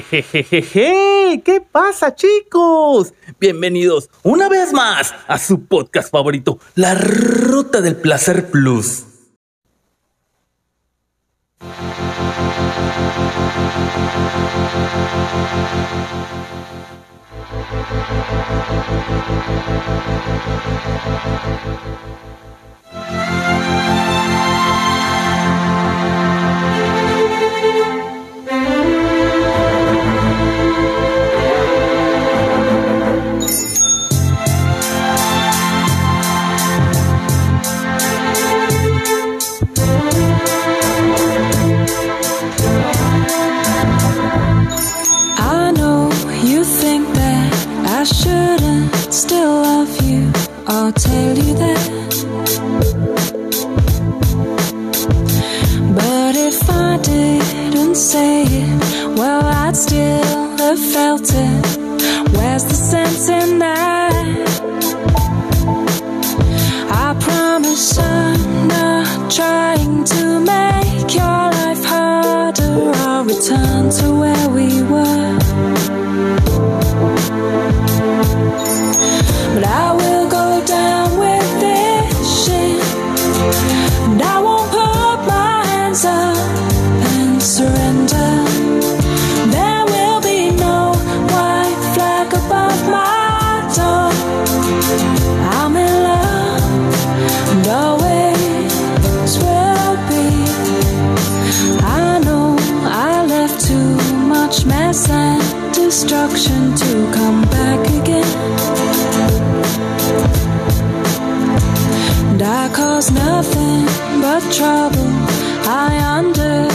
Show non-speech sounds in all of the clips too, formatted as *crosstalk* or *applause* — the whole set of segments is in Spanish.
Jejejeje, ¿qué pasa chicos? Bienvenidos una vez más a su podcast favorito, La Ruta del Placer Plus. I shouldn't still love you. I'll tell you that. But if I didn't say it, well, I'd still have felt it. Where's the sense in that? I promise I'm not trying destruction to come back again. And I cause nothing but trouble. I understand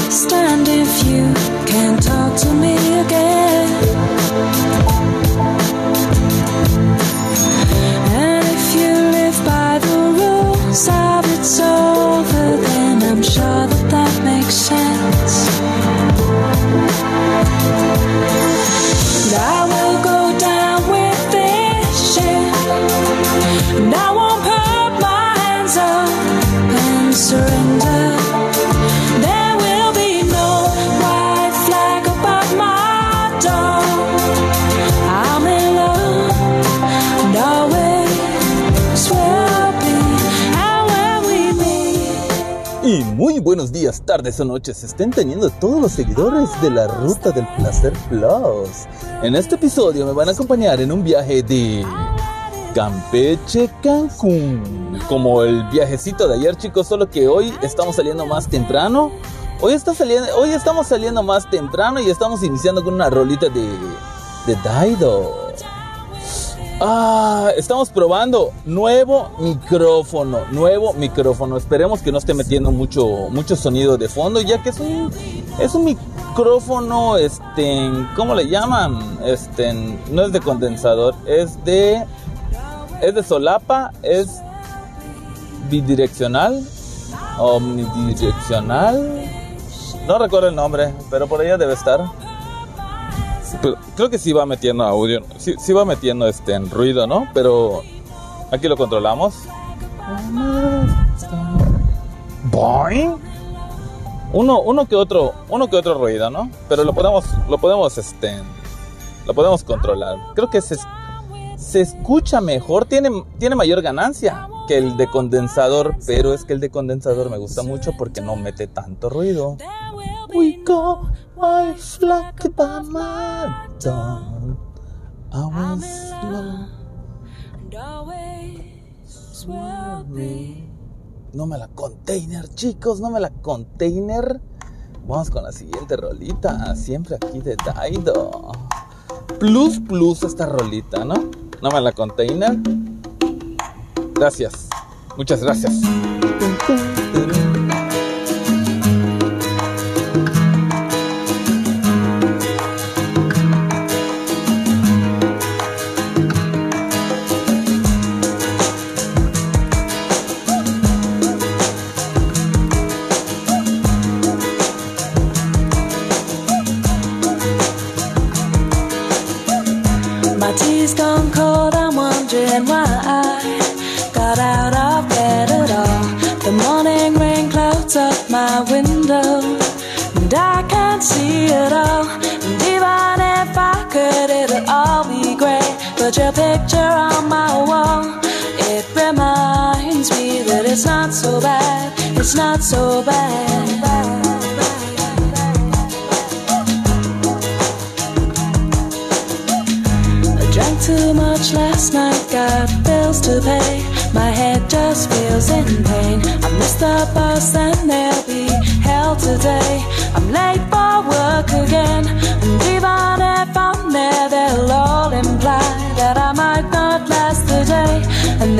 tardes o noches estén teniendo todos los seguidores de la Ruta del Placer Plus. En este episodio me van a acompañar en un viaje de Campeche, Cancún. Como el viajecito de ayer, chicos, solo que hoy estamos saliendo más temprano. Hoy, está saliendo, hoy estamos saliendo más temprano y estamos iniciando con una rolita de, de Daido. Ah, estamos probando nuevo micrófono, nuevo micrófono. Esperemos que no esté metiendo mucho, mucho sonido de fondo, ya que es un, es un micrófono, este, ¿cómo le llaman? Este, no es de condensador, es de, es de solapa, es bidireccional, omnidireccional. No recuerdo el nombre, pero por allá debe estar. Pero creo que sí va metiendo audio, sí, sí va metiendo este en ruido, ¿no? Pero aquí lo controlamos. Boing. Uno, uno que otro, uno que otro ruido, ¿no? Pero lo podemos, lo podemos, este, lo podemos controlar. Creo que se, se escucha mejor, tiene, tiene mayor ganancia que el de condensador, pero es que el de condensador me gusta mucho porque no mete tanto ruido. We go by my. I slow. And always be. No me la container, chicos, no me la container. Vamos con la siguiente rolita, siempre aquí de Daido. Plus, plus esta rolita, ¿no? No me la container. Gracias, muchas gracias.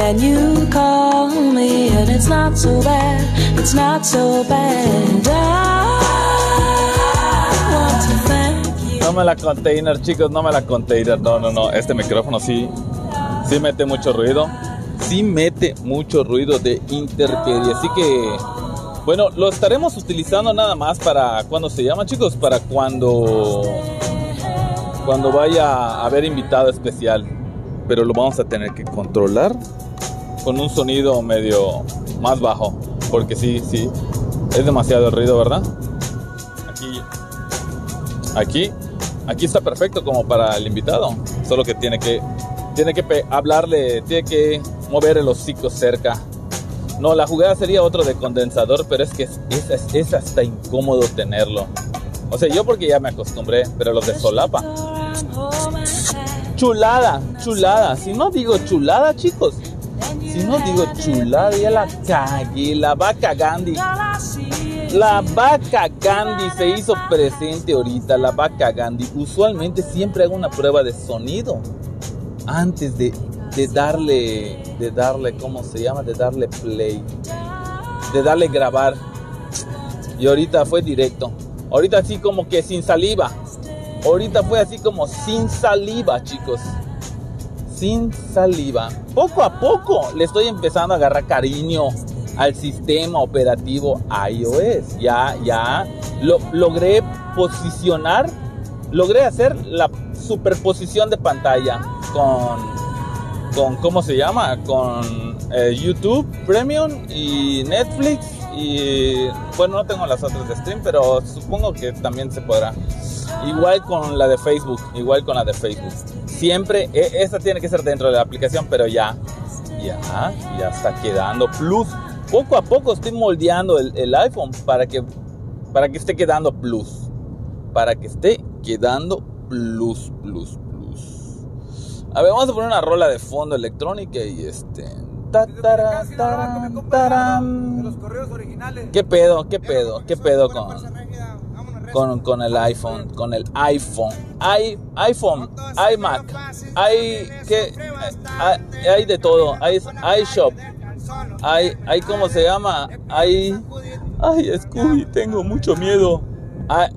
And you call me, and it's not so bad. It's not so bad. No me la container, chicos, no me la container. No, no, no. Este micrófono sí, sí mete mucho ruido. Sí mete mucho ruido de interperie. Así que, bueno, lo estaremos utilizando nada más para cuando se llama, chicos, para cuando cuando vaya a haber invitado especial. Pero lo vamos a tener que controlar con un sonido medio más bajo, porque sí, sí, es demasiado ruido, ¿verdad? Aquí Aquí, aquí está perfecto como para el invitado. Solo que tiene que, tiene que hablarle, tiene que mover el hocico cerca. No, la jugada sería otro de condensador, pero es que es- es- es hasta incómodo tenerlo. O sea, yo porque ya me acostumbré, pero los de solapa. Chulada, chulada. Si no digo chulada, chicos. Si no digo chulada, ya la cagué. La vaca Gandhi. La vaca Gandhi se hizo presente ahorita, la vaca Gandhi. Usualmente siempre hago una prueba de sonido antes de, de darle, de darle, ¿cómo se llama? De darle play, de darle grabar. Y ahorita fue directo. Ahorita así como que sin saliva. Ahorita fue así como sin saliva, chicos. Sin saliva. Poco a poco le estoy empezando a agarrar cariño al sistema operativo iOS. Ya, ya lo, logré posicionar, logré hacer la superposición de pantalla con, con ¿cómo se llama? Con eh, YouTube Premium y Netflix. Y bueno, no tengo las otras de stream, pero supongo que también se podrá. Igual con la de Facebook, igual con la de Facebook. Siempre, e- esta tiene que ser dentro de la aplicación, pero ya, ya, ya está quedando plus. Poco a poco estoy moldeando el, el iPhone para que, para que esté quedando plus. Para que esté quedando plus, plus, plus. A ver, vamos a poner una rola de fondo electrónica y este. ta, tara, Casi la vaca me taram, compra de taram. los correos originales. ¿Qué pedo? ¿Qué pedo? ¿Qué pedo con, con, con el iPhone? Con el iPhone. I, iPhone, iMac, hay que hay, hay de todo. Hay iShop, hay, hay cómo se llama, hay, ay Scooby, tengo mucho miedo. Ay,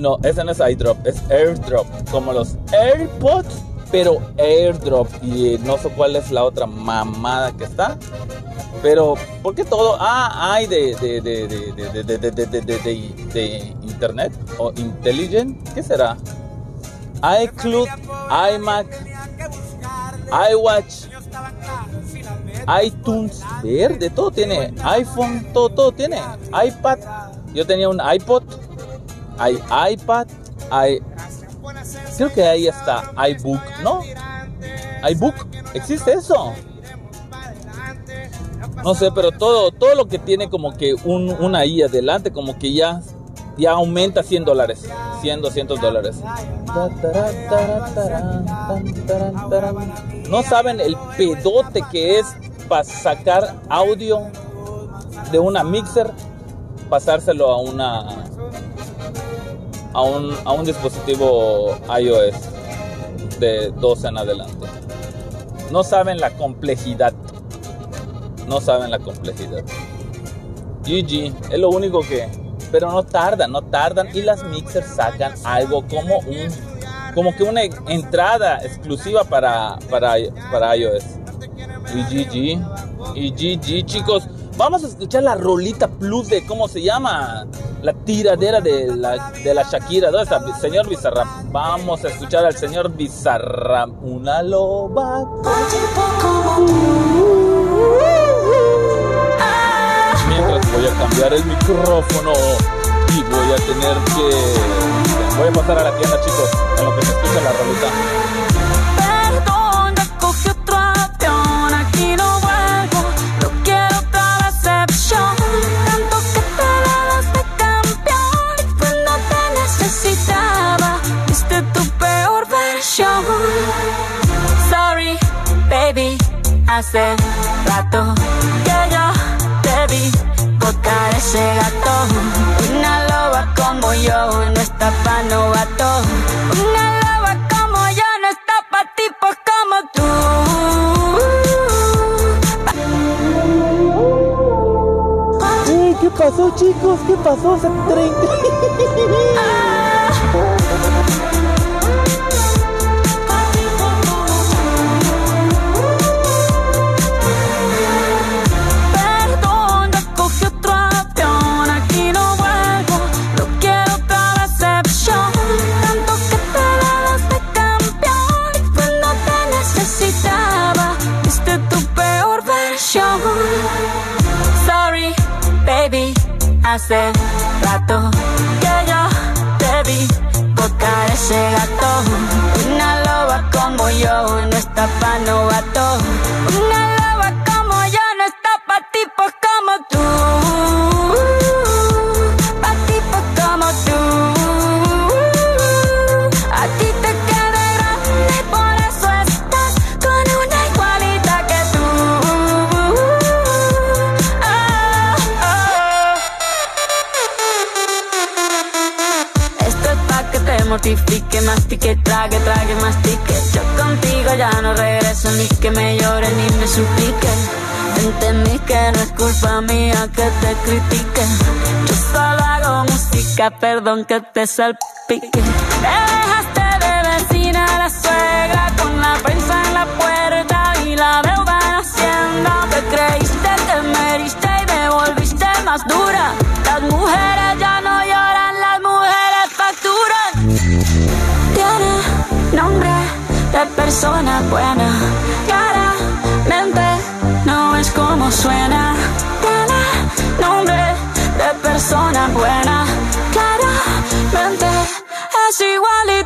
no, ese no es iDrop, es AirDrop, como los AirPods, pero AirDrop y no sé cuál es la otra mamada que está. Pero, ¿por qué todo? Ah, hay de, de, de, de Internet o Intelligent. ¿Qué será? iCloud, iMac, iWatch, iTunes, verde, todo tiene. iPhone, todo, todo tiene. iPad. Yo tenía un iPod. Hay iPad. Hay, creo que ahí está iBook, ¿no? iBook. ¿Existe eso? No sé, pero todo, todo lo que tiene como que un, una adelante, como que ya, ya aumenta 100 dólares. 100, 200 dólares. No saben el pedote que es para sacar audio de una mixer, pasárselo a una a un, a un dispositivo iOS de 12 en adelante. No saben la complejidad. No saben la complejidad. GG, es lo único que. Pero no tardan, no tardan. Y las mixers sacan algo como un. Como que una entrada exclusiva para, para, para iOS. Y GG. Y GG, chicos. Vamos a escuchar la rolita plus de cómo se llama. La tiradera de la, de la Shakira. ¿Dónde está? Señor Bizarrap. Vamos a escuchar al señor Bizarrap. Una loba. Mientras Voy a cambiar el micrófono y voy a tener que. Voy a pasar a la tienda, chicos, a lo que me escucha la realidad. Perdón, ya cogí otro avión, aquí no vuelvo. No quiero otra decepción. Tanto que te daba fe campeón, pues no te necesitaba, viste tu peor versión. Sorry, baby, hace rato ese gato. Una loba como yo no está pa' novato. Una loba como yo no está pa' tipos como tú. ¿Qué pasó, chicos? ¿Qué pasó? Se hace rato que yo te vi botar ese gato. Una loba como yo no está pa' novato. Culpa mía que te critique. Yo solo hago música, perdón que te salpique. Te dejaste de vecina la suegra con la prensa en la puerta y la deuda en Hacienda. Te creíste que me heriste y me volviste más dura. Las mujeres ya no lloran, las mujeres facturan. Tiene nombre de persona buena. Claramente no es como suena. Buena. Claramente es igualita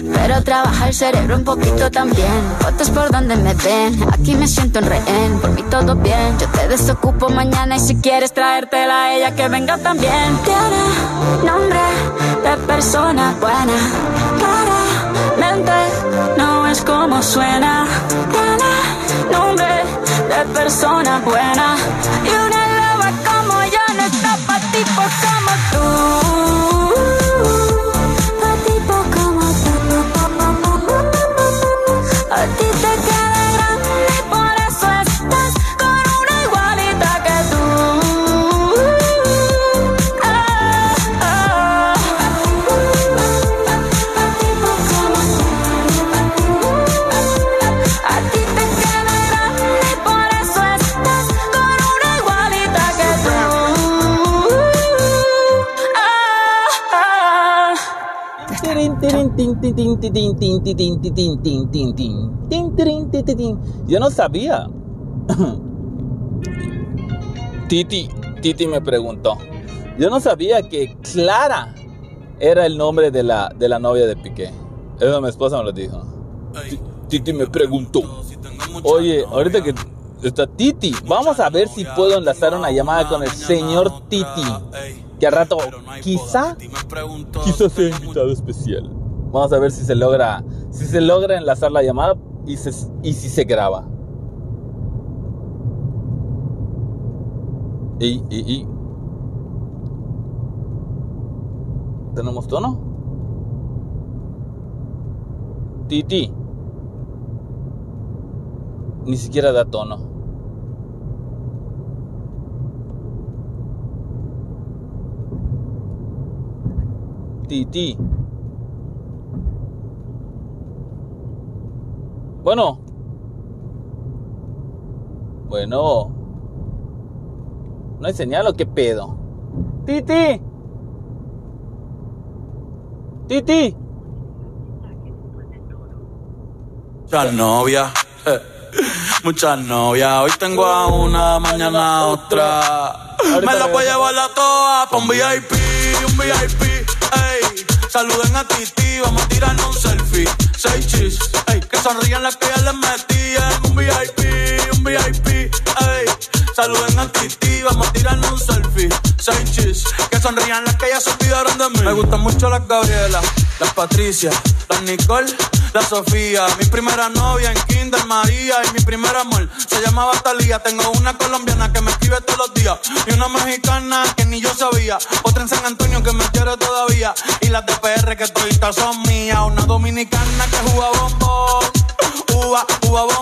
Pero trabaja el cerebro un poquito también. Fotos por donde me ven. Aquí me siento en rehén. Por mí todo bien. Yo te desocupo mañana y si quieres traértela a ella que venga también. Tiene nombre de persona buena. Claramente no es como suena. Tiene nombre de persona buena. Y una loba como yo no está pa' tipos como tú. Yo no sabía. *clears throat* Titi, Titi me preguntó. Yo no sabía que Clara era el nombre de la, de la novia de Piqué. Eso mi esposa me lo dijo. Ti- Titi me preguntó. Oye, ahorita que está Titi, vamos a ver si puedo enlazar una llamada con el señor Titi. Que al rato, quizá, quizá sea invitado especial. Vamos a ver si se logra, si se logra enlazar la llamada y, se, y si se graba. Y. ¿Tenemos tono? Titi. Ni siquiera da tono. Titi. Bueno. Bueno. ¿No hay señal o qué pedo? Titi. Titi. Muchas novias, *laughs* muchas novias. Hoy tengo a una, mañana a otra. Me la voy a llevar a todas pa' un VIP, un VIP, ey. Saluden a Titi, vamos a tirarnos un selfie. Seis chis, ey. Que sonrían las que ya les metían. Un VIP, un VIP. Saluden a Titi, vamos a tirarnos un selfie. Seis chis, que sonrían las que ya se olvidaron de mí. Me gustan mucho las Gabriela, las Patricia, las Nicole, la Sofía. Mi primera novia en Kinder María y mi primer amor se llamaba Talía. Tengo una colombiana que me escribe todos los días y una mexicana que ni yo sabía. Otra en San Antonio que me quiere todavía y las de PR que toditas son mías. Una dominicana que juega bombón, uva, uva bombón.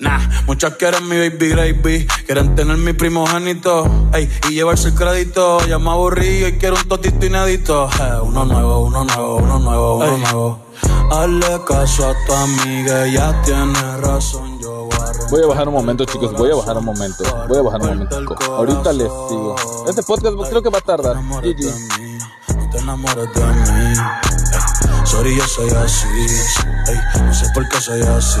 Nah, muchas quieren mi baby gravy, quieren tener mi primogénito, ey, y llevarse el crédito. Ya me aburrí y quiero un totito inédito. Eh, uno nuevo, uno nuevo, uno nuevo, uno nuevo. Hazle caso a tu amiga, ella tiene razón, yo voy a Voy a bajar un momento, chicos. Voy a bajar un momento. Voy a bajar un momento. Ahorita les sigo. Este podcast creo que va a tardar. GG. te enamores de mí. Ey, sorry, yo soy así. Ey, no sé por qué soy así.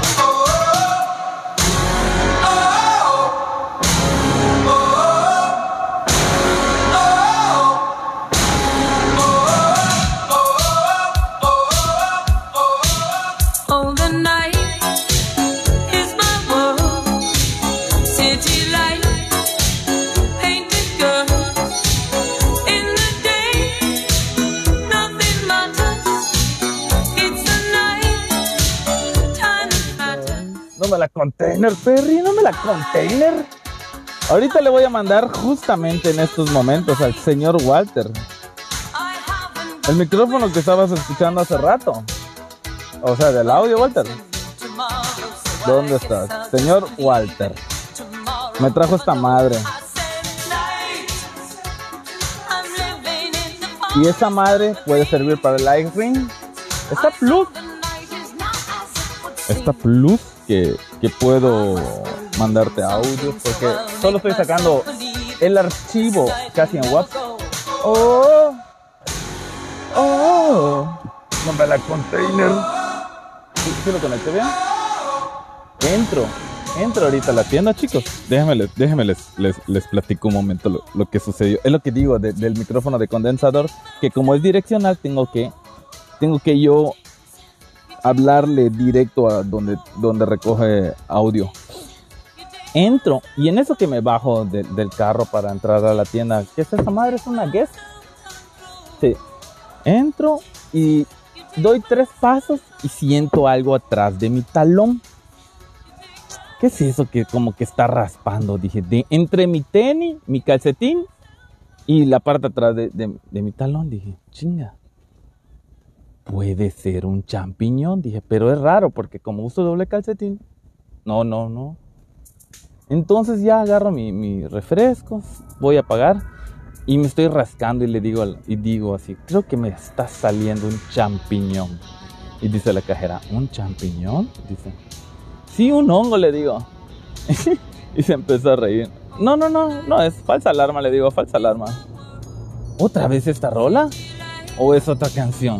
Container, Perry, no me la container. Ahorita le voy a mandar justamente en estos momentos al señor Walter el micrófono que estabas escuchando hace rato. O sea, del audio, Walter. ¿Dónde estás? Señor Walter. Me trajo esta madre. Y esa madre puede servir para el live ring. Esta seem. Esta plus que, puedo mandarte audio porque solo estoy sacando el archivo casi en WhatsApp. Oh, oh, no me la container. ¿Sí, sí lo conecté bien? Entro, entro ahorita a la tienda, chicos. Déjenme, les, déjenme les, les, les platico un momento lo, que sucedió. Es lo que digo de- del micrófono de condensador, que como es direccional, tengo que, tengo que yo hablarle directo a donde, donde recoge audio. Entro y en eso que me bajo de- del carro para entrar a la tienda, ¿qué es esa madre? ¿Es una guest? Sí. Entro y doy tres pasos y siento algo atrás de mi talón. ¿Qué es eso que como que está raspando? Dije, de, entre mi tenis, mi calcetín y la parte atrás de- de mi talón. Dije, chinga. Puede ser un champiñón, dije, pero es raro porque como uso doble calcetín. No, no, no. Entonces ya agarro mi, refrescos, voy a pagar y me estoy rascando y le digo y digo así, creo que me está saliendo un champiñón. Y dice la cajera, ¿un champiñón? Dice, sí, un hongo, le digo. *laughs* y se empezó a reír. No, no, no, no, es falsa alarma, le digo, falsa alarma. ¿Otra vez esta rola? ¿O es otra canción?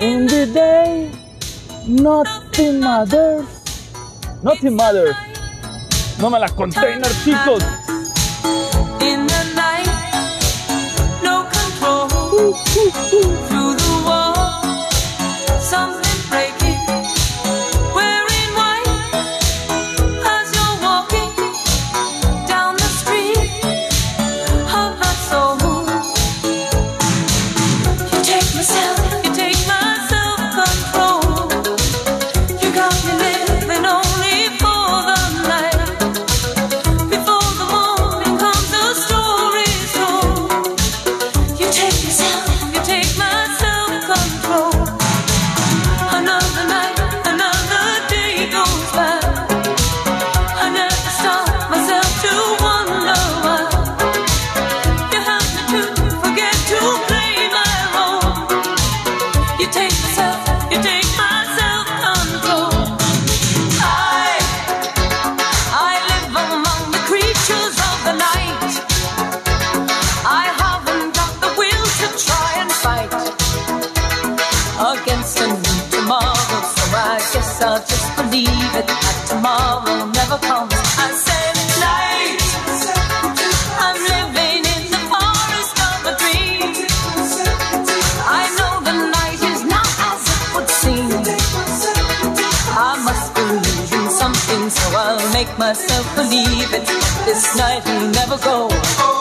In the day, nothing matters. Nothing matters. No me la container, chicos. In the night, no control. Through the wall, so I'll make myself believe it. This night will never go.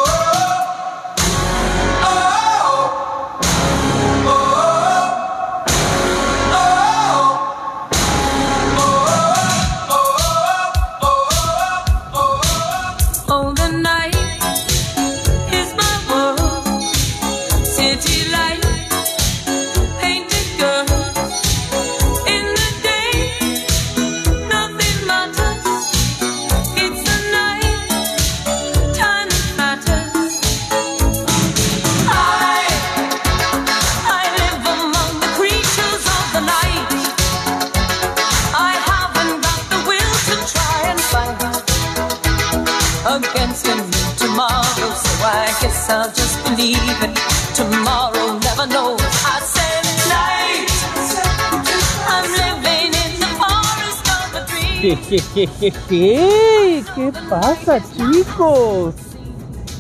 Dream. Jejejeje, ¿Qué pasa, chicos?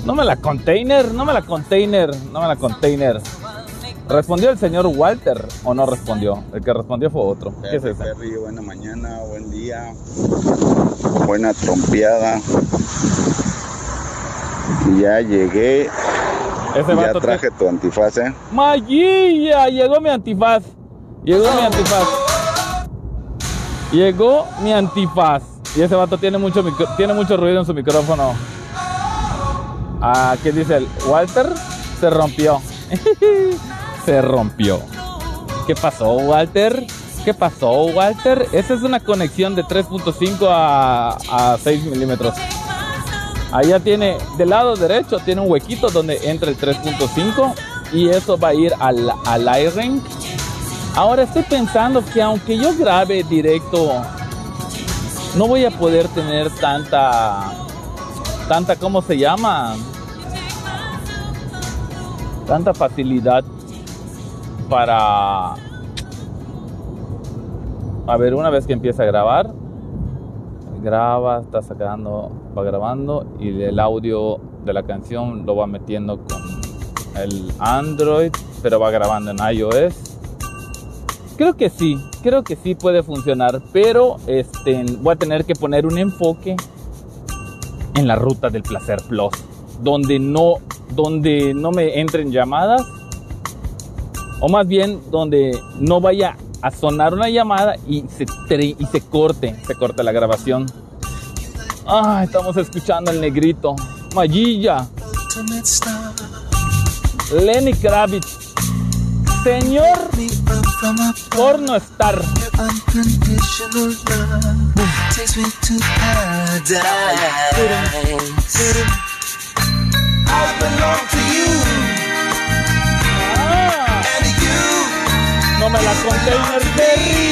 No me la container, no me la container, no me la container. ¿Respondió el señor Walter o no respondió? El que respondió fue otro. ¿Qué es? Perry, buena mañana, buen día, buena trompeada. Ya llegué, Ese ya traje tu antifaz, ¿eh? ¡Maguilla! Llegó mi antifaz. Llegó mi antifaz. Llegó mi antifaz. Y ese vato tiene mucho, tiene mucho ruido en su micrófono. Ah, ¿qué dice el Walter? Se rompió. *laughs* Se rompió. ¿Qué pasó, Walter? ¿Qué pasó, Walter? Esa es una conexión de 3.5 a, a 6 milímetros. Allá tiene, del lado derecho, tiene un huequito donde entra el 3.5 y eso va a ir al, al iRing. Ahora estoy pensando que aunque yo grabe directo, no voy a poder tener tanta, tanta, ¿cómo se llama? Tanta facilidad para... A ver, una vez que empiece a grabar, graba, está sacando, va grabando y el audio de la canción lo va metiendo con el Android, pero va grabando en iOS. Creo que sí, creo que sí puede funcionar, pero este, voy a tener que poner un enfoque en la ruta del placer plus, donde no, donde no me entren llamadas, o más bien donde no vaya a sonar una llamada y se, y se corte, se corte la grabación. Ah, estamos escuchando el negrito. Mayilla. Lenny Kravitz. Señor Porno Star. Ah, no me la container Berry.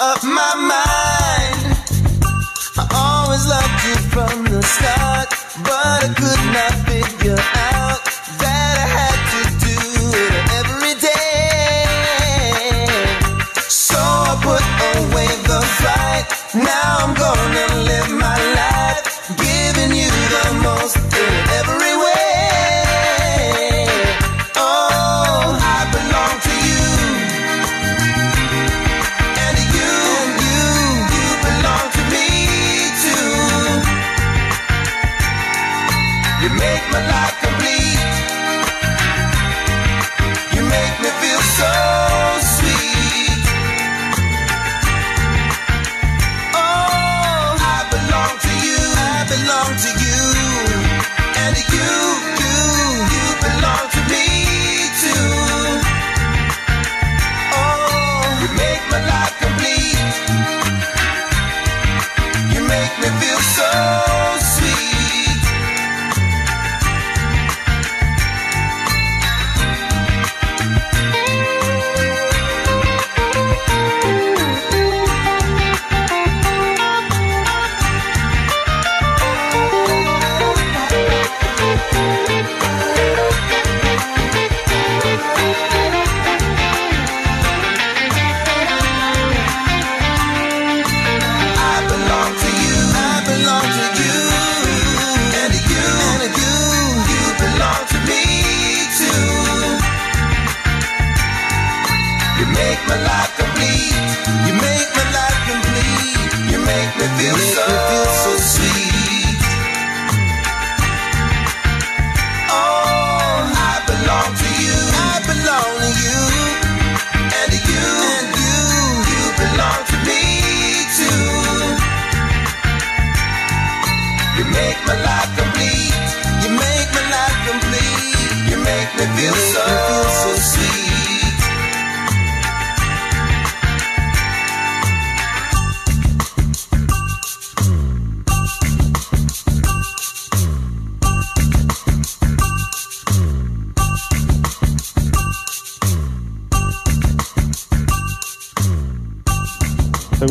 Up my mind. I always loved you from the start, but I could not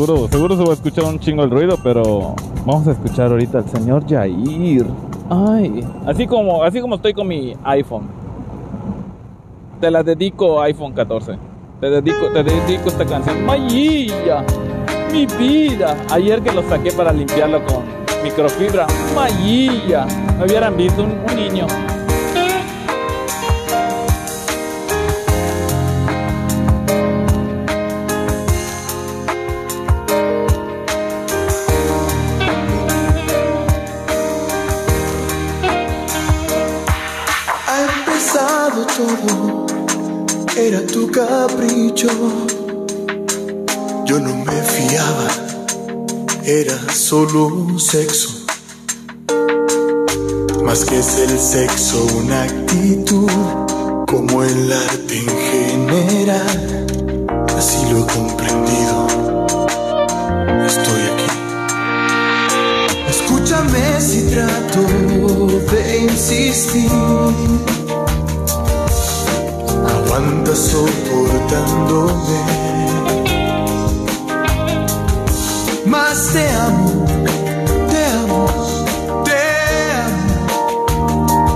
Seguro, seguro se va a escuchar un chingo el ruido, pero vamos a escuchar ahorita al señor Jair. Ay, así como, así como estoy con mi iPhone. Te la dedico iPhone 14. Te dedico, te dedico esta canción. Mayilla, mi vida. Ayer que lo saqué para limpiarlo con microfibra. Mayilla. Me hubieran visto un, un niño. Capricho. Yo no me fiaba, era solo un sexo. Más que es el sexo, una actitud, como el arte en general. Así lo he comprendido. Estoy aquí. Escúchame si trato de insistir. Aguanta soportándome. Más te amo, te amo, te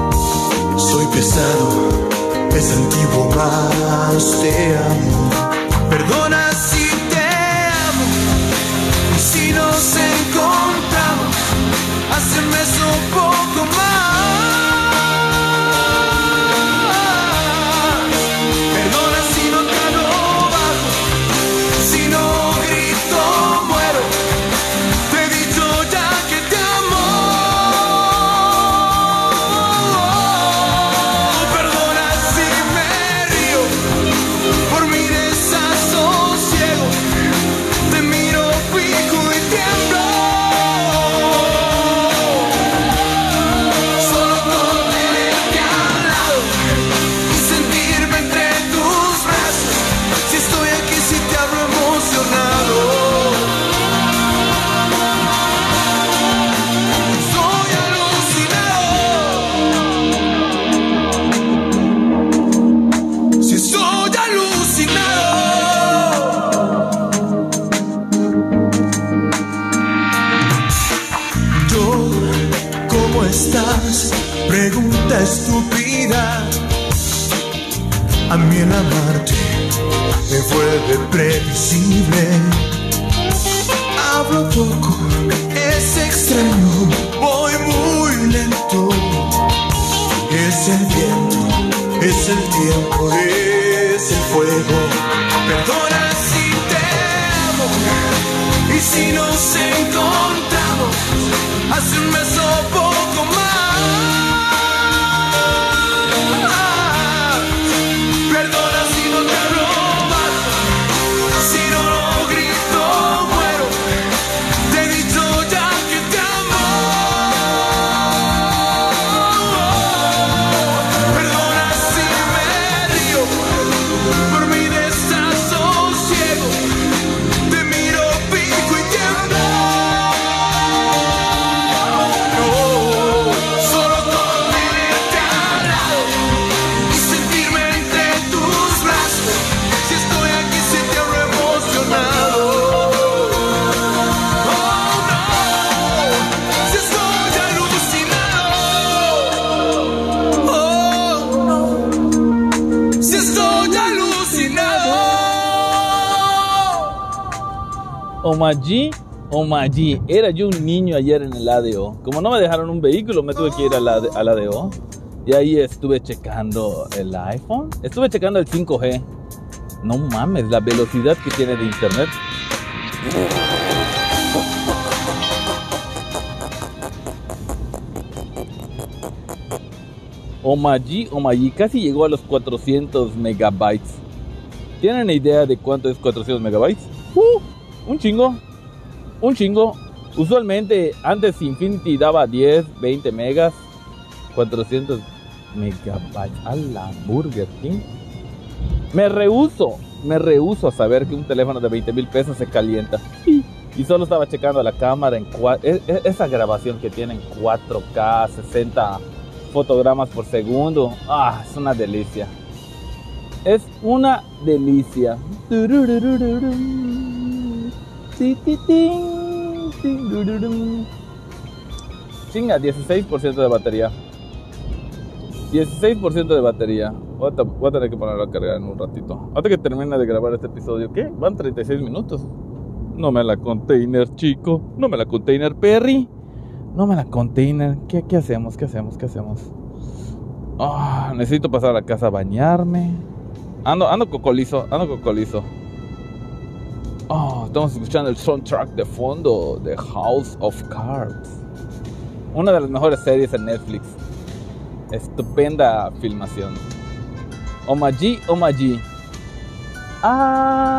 amo. Soy pesado, es antiguo, más te amo. Omaji, Omaji. Era yo un niño ayer en el ADO. Como no me dejaron un vehículo, me tuve que ir al, AD al ADO. Y ahí estuve checando el iPhone. Estuve checando el 5G. No mames, la velocidad que tiene de internet. Omaji, Omaji casi llegó a los 400 megabytes. ¿Tienen idea de cuánto es 400 megabytes? ¡Uh! Un chingo. Un chingo. Usualmente antes Infinity daba 10, 20 megas. 400 megabytes a la Burger King. Me rehuso, me rehuso a saber que un teléfono de 20 mil pesos se calienta. Y, solo estaba checando la cámara en e- e- esa grabación que tiene en 4K, 60 fotogramas por segundo. Ah, es una delicia. Es una delicia. Chinga, 16% de batería. 16% de batería. Voy a, tener que ponerlo a cargar en un ratito. Hasta que termine de grabar este episodio. ¿Qué? Van 36 minutos. No me la container, chico. No me la container, Perry. No me la container. ¿Qué, qué hacemos? ¿Qué hacemos? ¿Qué hacemos? Ah, necesito pasar a la casa a bañarme. Ando, ando cocolizo, ando cocolizo. Oh, estamos escuchando el soundtrack de fondo de House of Cards. Una de las mejores series en Netflix. Estupenda filmación. Omaji, Omaji. Adiós.